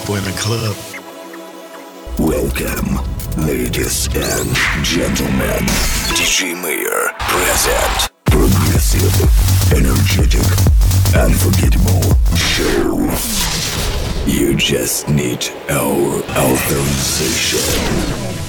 people in the club. Welcome, ladies and gentlemen. DJ Mayor present. Progressive, energetic, unforgettable show. You just need our authorization.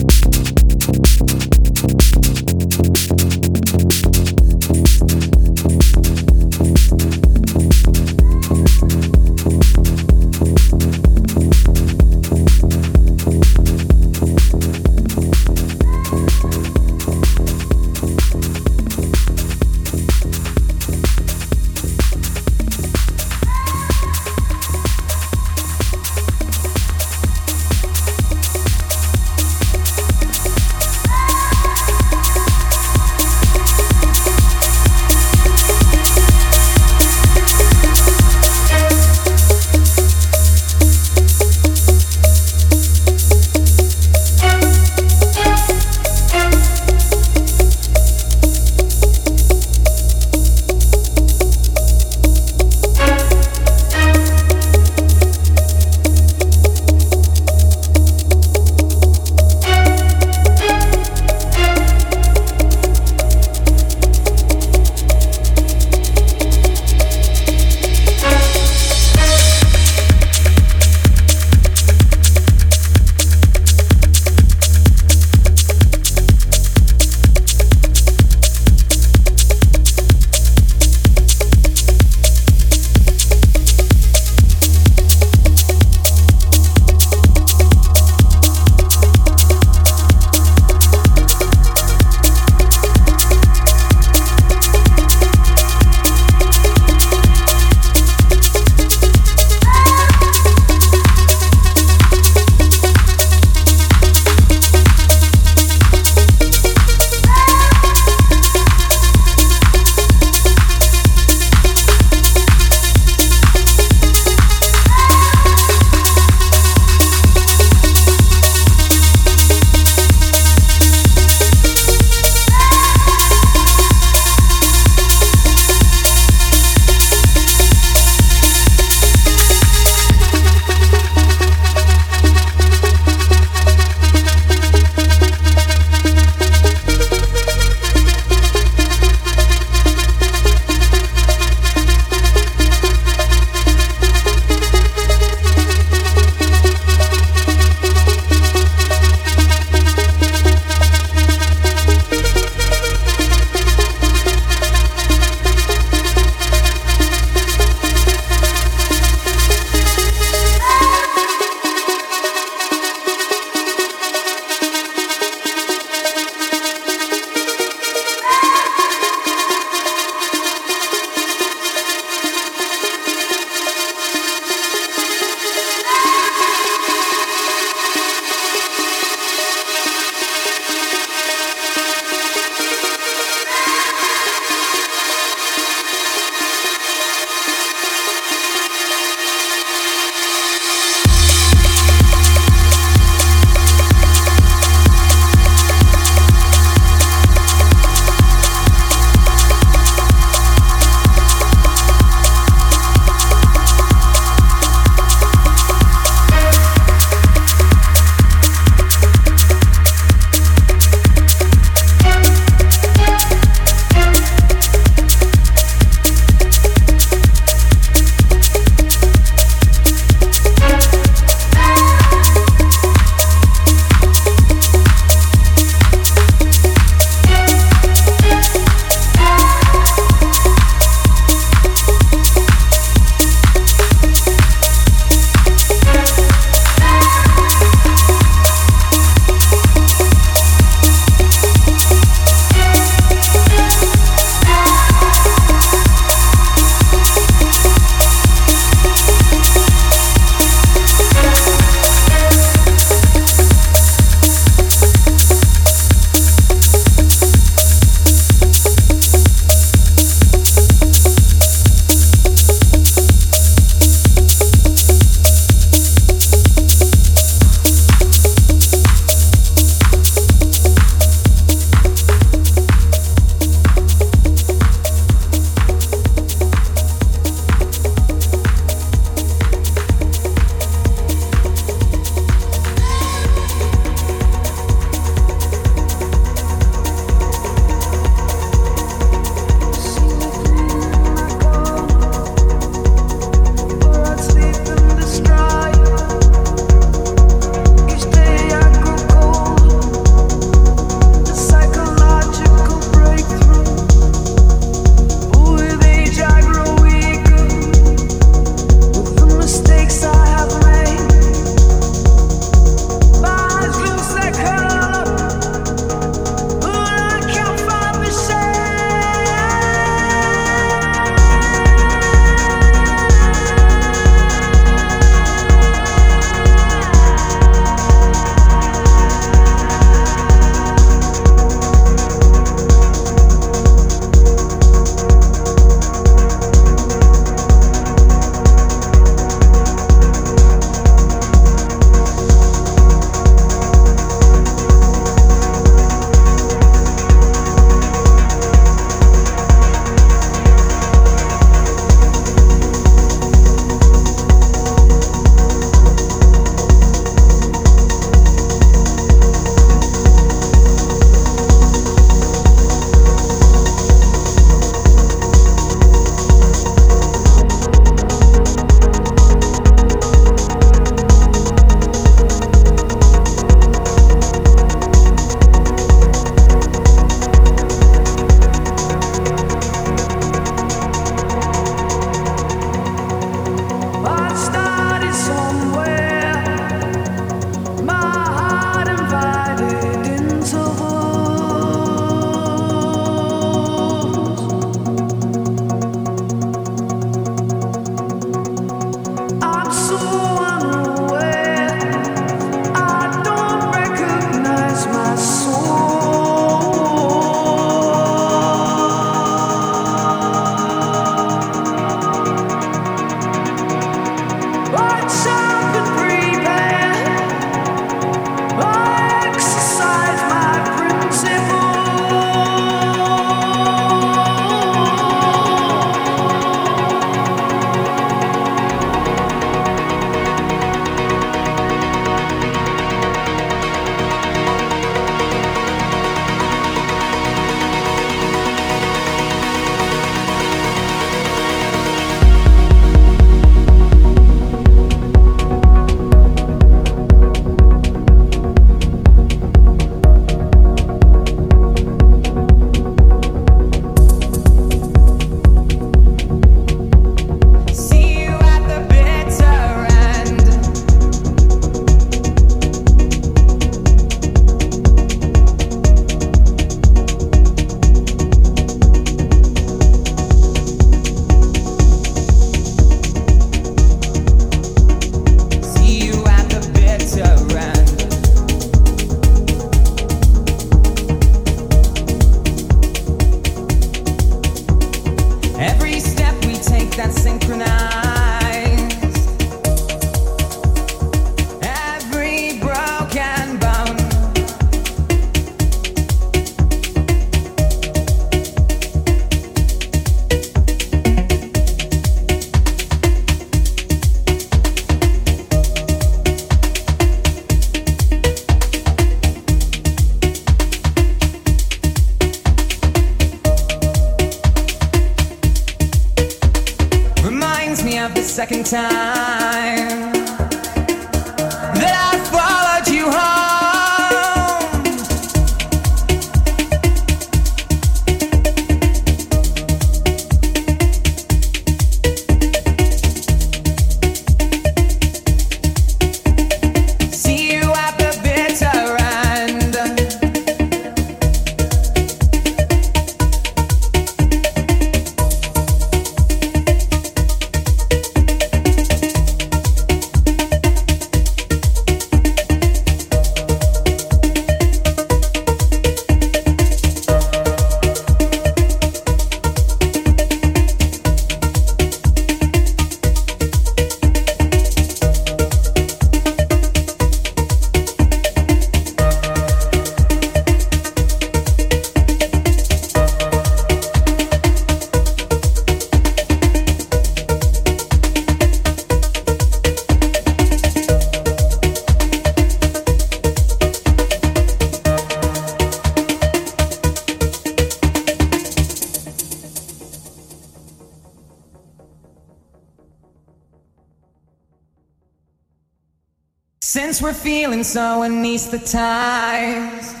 Since we're feeling so anesthetized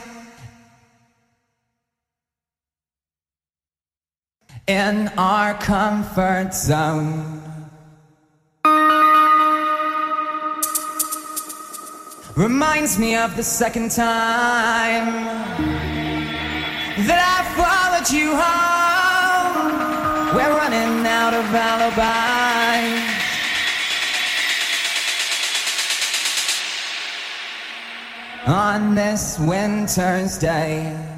in our comfort zone. Reminds me of the second time that I followed you home. We're running out of alibis. On this winter's day.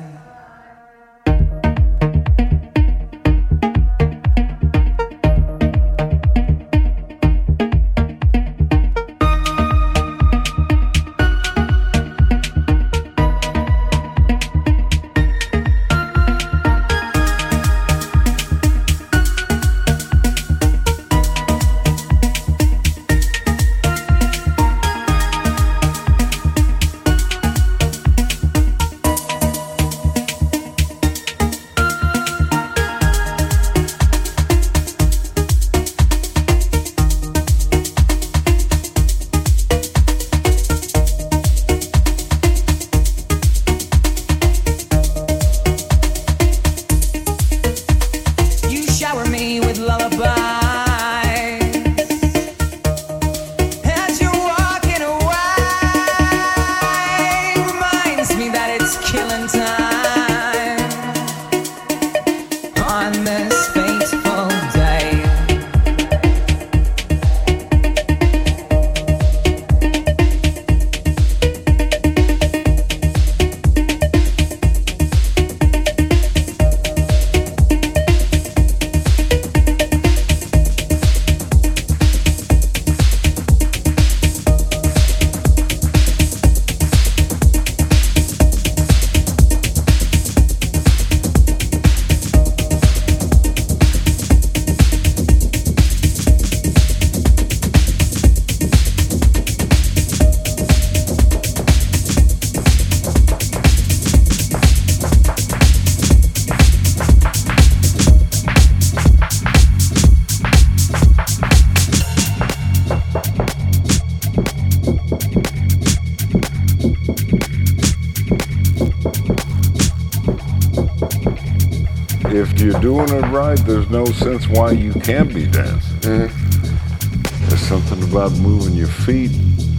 There's no sense why you can't be dancing. Mm-hmm. There's something about moving your feet.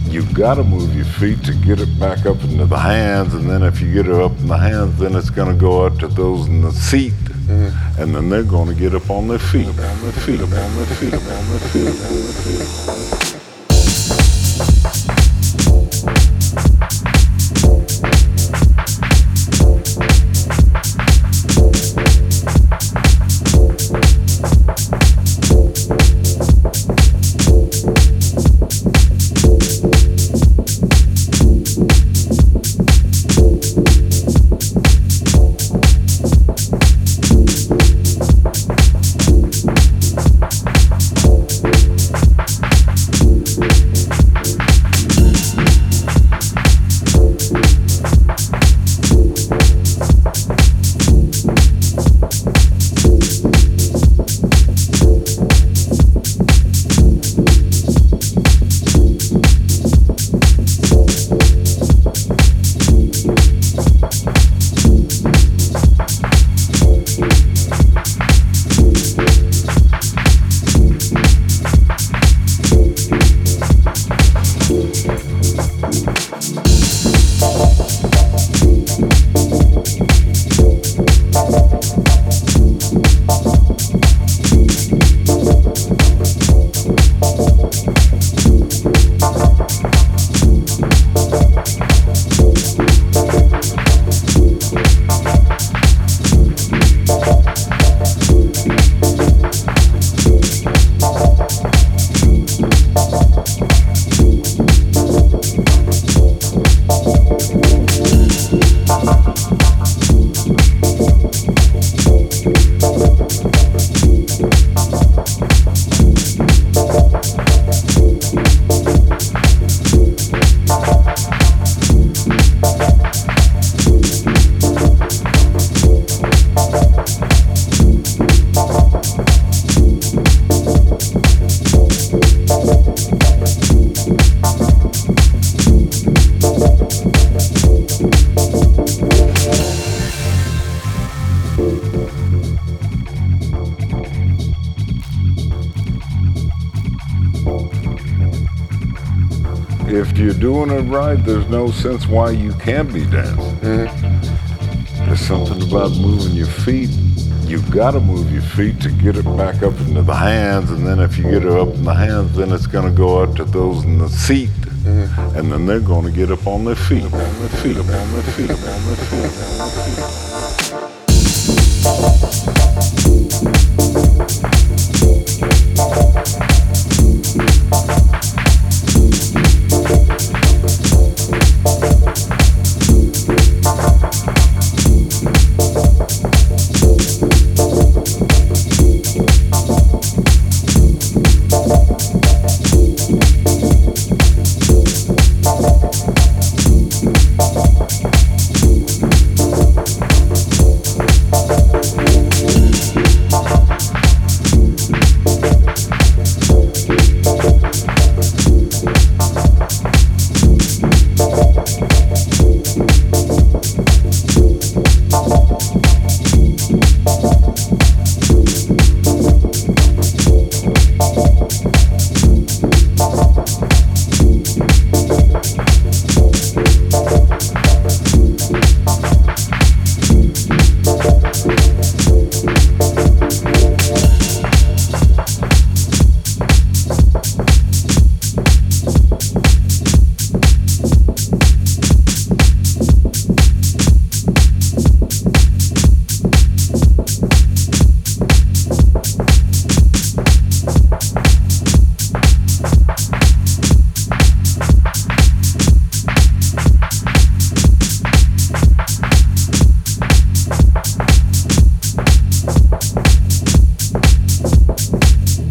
You've got to move your feet to get it back up into the hands, and then if you get it up in the hands, then it's going to go up to those in the seat, mm-hmm. and then they're going to get up on their feet, on their feet, on their feet, on their feet, on you're doing it right, there's no sense why you can't be dancing. Mm-hmm. There's something about moving your feet. You've got to move your feet to get it back up into the hands, and then if you get it up in the hands, then it's going to go out to those in the seat, Mm-hmm. and then they're going to get up on their feet, up on their feet, up on their feet, up on their feet. Up on their feet.